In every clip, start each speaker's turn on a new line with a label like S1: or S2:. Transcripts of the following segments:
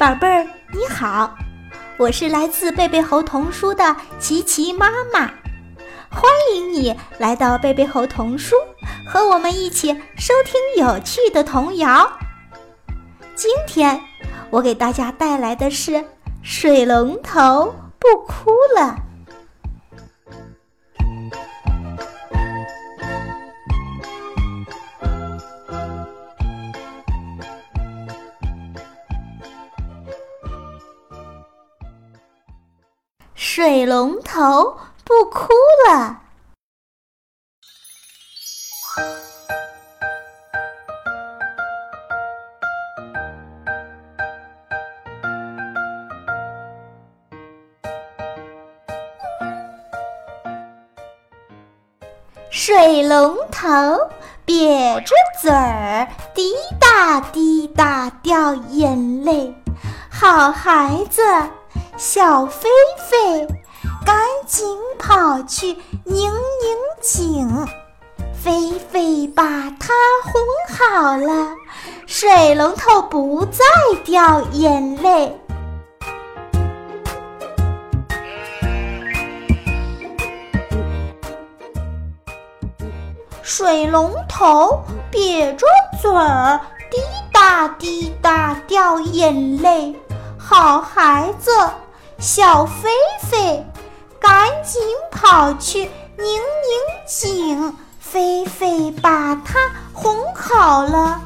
S1: 宝贝儿，你好，我是来自贝贝猴童书的琪琪妈妈，欢迎你来到贝贝猴童书，和我们一起收听有趣的童谣。今天我给大家带来的是《水龙头不哭了》。水龙头不哭了。水龙头瘪着嘴儿，滴答滴答掉眼泪。好孩子。小飞飞赶紧跑去拧拧紧，飞飞把它哄好了，水龙头不再掉眼泪。水龙头瘪着嘴儿，滴答滴答掉眼泪。好孩子。小飞飞，赶紧跑去拧拧紧，飞飞把它哄好了，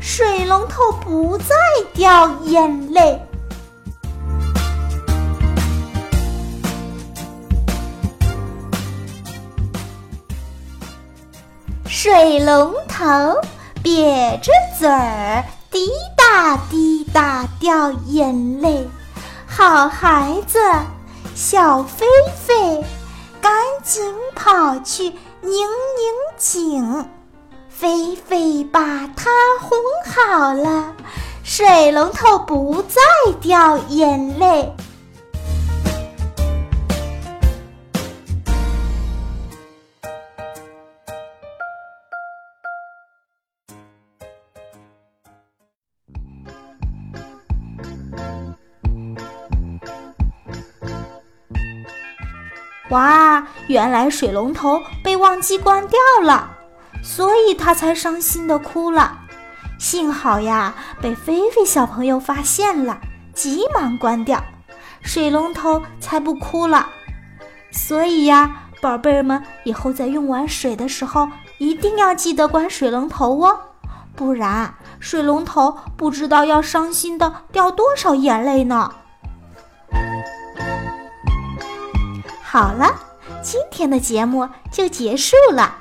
S1: 水龙头不再掉眼泪。水龙头瘪着嘴儿，滴答滴答掉眼泪。好孩子，小菲菲，赶紧跑去拧拧紧，菲菲把它哄好了，水龙头不再掉眼泪。哇，原来水龙头被忘记关掉了，所以他才伤心的哭了。幸好呀，被菲菲小朋友发现了，急忙关掉，水龙头才不哭了。所以呀，宝贝儿们，以后在用完水的时候，一定要记得关水龙头哦，不然水龙头不知道要伤心的掉多少眼泪呢。好了，今天的节目就结束了。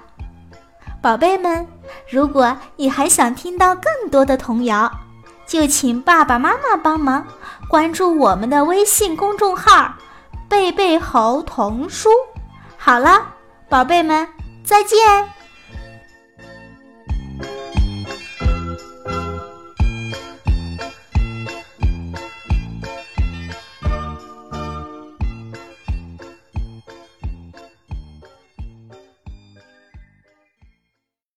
S1: 宝贝们，如果你还想听到更多的童谣，就请爸爸妈妈帮忙关注我们的微信公众号“贝贝猴童书”。好了，宝贝们，再见。